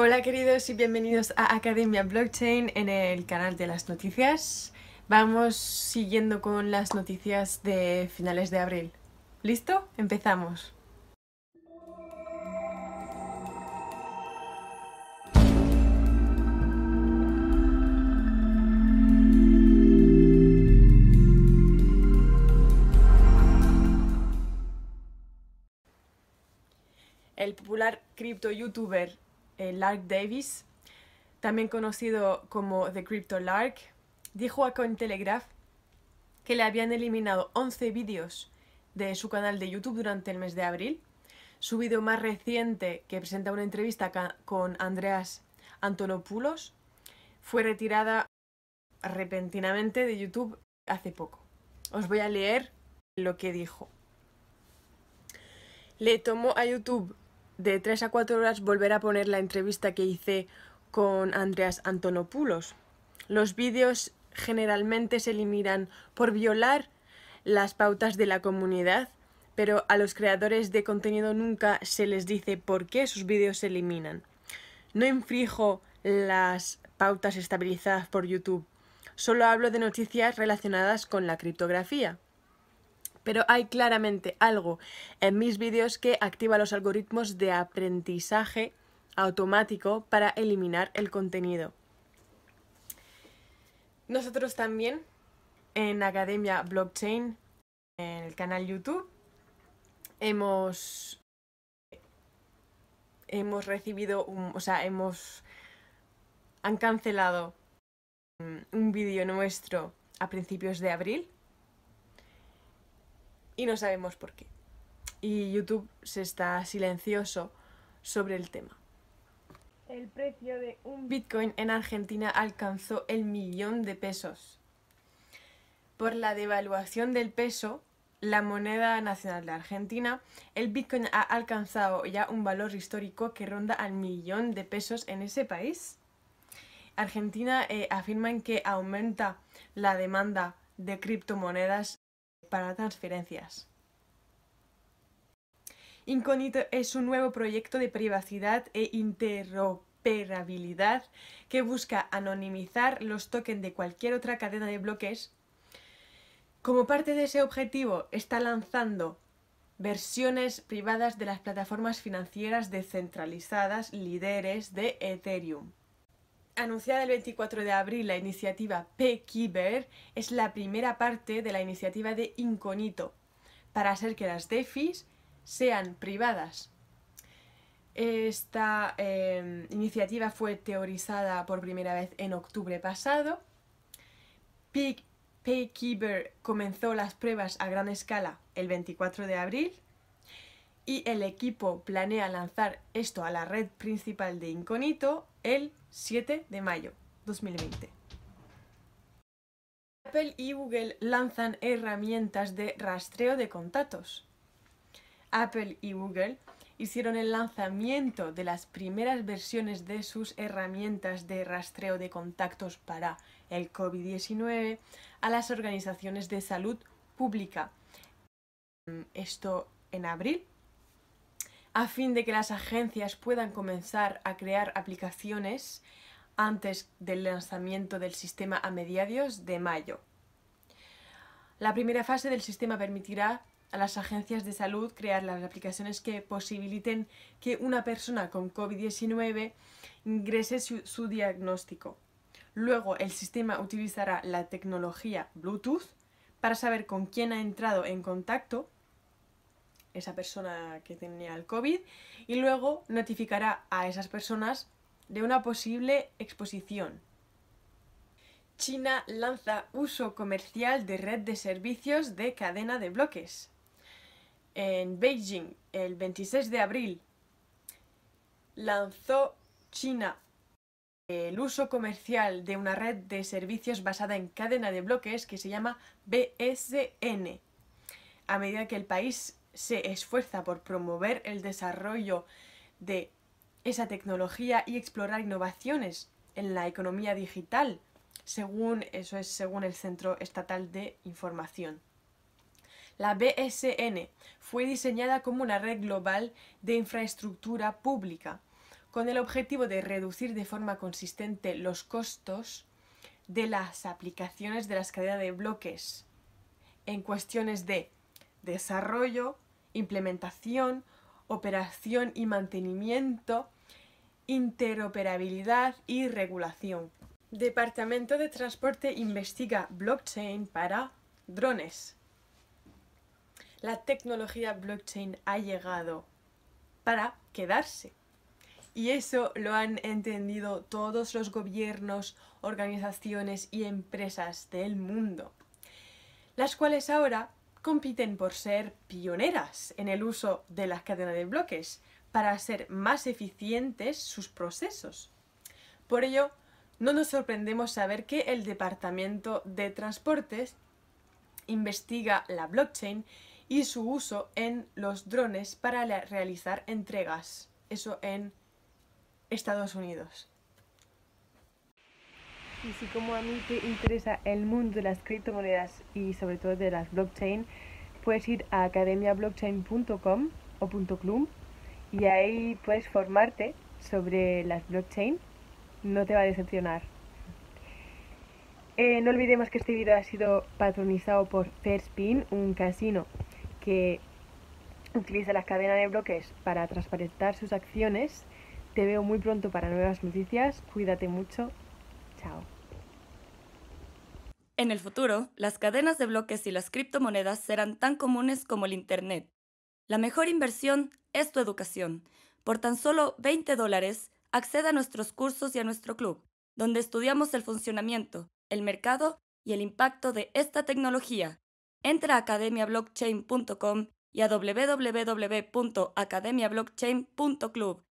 Hola queridos y bienvenidos a Academia Blockchain en el canal de las noticias. Vamos siguiendo con las noticias de finales de abril. ¿Listo? Empezamos. El popular cripto youtuber eh, Lark Davis, también conocido como The Crypto Lark, dijo a Cointelegraph que le habían eliminado 11 vídeos de su canal de YouTube durante el mes de abril. Su vídeo más reciente, que presenta una entrevista con Andreas Antonopoulos, fue retirada repentinamente de YouTube hace poco. Os voy a leer lo que dijo. Le tomó a YouTube de 3 a 4 horas volver a poner la entrevista que hice con Andreas Antonopoulos. Los vídeos generalmente se eliminan por violar las pautas de la comunidad, pero a los creadores de contenido nunca se les dice por qué sus vídeos se eliminan. No infrijo las pautas estabilizadas por YouTube, solo hablo de noticias relacionadas con la criptografía pero hay claramente algo en mis vídeos que activa los algoritmos de aprendizaje automático para eliminar el contenido. Nosotros también en Academia Blockchain, en el canal YouTube, hemos, hemos recibido, o sea, hemos, han cancelado un vídeo nuestro a principios de abril y no sabemos por qué. Y YouTube se está silencioso sobre el tema. El precio de un Bitcoin en Argentina alcanzó el millón de pesos. Por la devaluación del peso, la moneda nacional de Argentina, el Bitcoin ha alcanzado ya un valor histórico que ronda al millón de pesos en ese país. Argentina eh, afirma que aumenta la demanda de criptomonedas para transferencias. Incognito es un nuevo proyecto de privacidad e interoperabilidad que busca anonimizar los tokens de cualquier otra cadena de bloques. Como parte de ese objetivo, está lanzando versiones privadas de las plataformas financieras descentralizadas líderes de Ethereum anunciada el 24 de abril la iniciativa P-Keeper es la primera parte de la iniciativa de Incognito para hacer que las DeFis sean privadas. Esta em, iniciativa fue teorizada por primera vez en octubre pasado. Paykeeper comenzó las pruebas a gran escala el 24 de abril y el equipo planea lanzar esto a la red principal de Incognito el 7 de mayo 2020. Apple y Google lanzan herramientas de rastreo de contactos. Apple y Google hicieron el lanzamiento de las primeras versiones de sus herramientas de rastreo de contactos para el COVID-19 a las organizaciones de salud pública. Esto en abril a fin de que las agencias puedan comenzar a crear aplicaciones antes del lanzamiento del sistema a mediados de mayo. La primera fase del sistema permitirá a las agencias de salud crear las aplicaciones que posibiliten que una persona con COVID-19 ingrese su, su, diagnóstico. Luego el sistema utilizará la tecnología Bluetooth para saber con quién ha entrado en contacto esa persona que tenía el COVID y luego notificará a esas personas de una posible exposición. China lanza uso comercial de red de servicios de cadena de bloques. En Beijing, el 26 de abril, lanzó China el uso comercial de una red de servicios basada en cadena de bloques que se llama BSN. A medida que el país se esfuerza por promover el desarrollo de esa tecnología y explorar innovaciones en la economía digital, según eso es según el Centro Estatal de Información. La BSN fue diseñada como una red global de infraestructura pública, con el objetivo de reducir de forma consistente los costos de las aplicaciones de las cadenas de bloques en cuestiones de desarrollo, implementación, operación y mantenimiento, interoperabilidad y regulación. Departamento de Transporte investiga blockchain para drones. La tecnología blockchain ha llegado para quedarse. Y eso lo han entendido todos los gobiernos, organizaciones y empresas del mundo, las cuales ahora compiten por ser pioneras en el uso de la cadena de bloques para hacer más eficientes sus procesos. Por ello, no nos sorprendemos saber que el Departamento de Transportes investiga la blockchain y su uso en los drones para realizar entregas. Eso en Estados Unidos. Y si como a mí te interesa el mundo de las criptomonedas y sobre todo de las blockchain, puedes ir a academiablockchain.com o .club y ahí puedes formarte sobre las blockchain. No te va a decepcionar. Eh, no olvidemos que este video ha sido patronizado por Fairspin, un casino que utiliza las cadenas de bloques para transparentar sus acciones. Te veo muy pronto para nuevas noticias. Cuídate mucho. En el futuro, las cadenas de bloques y las criptomonedas serán tan comunes como el Internet. La mejor inversión es tu educación. Por tan solo 20 dólares, accede a nuestros cursos y a nuestro club, donde estudiamos el funcionamiento, el mercado y el impacto de esta tecnología. Entra a academiablockchain.com y a www.academiablockchain.club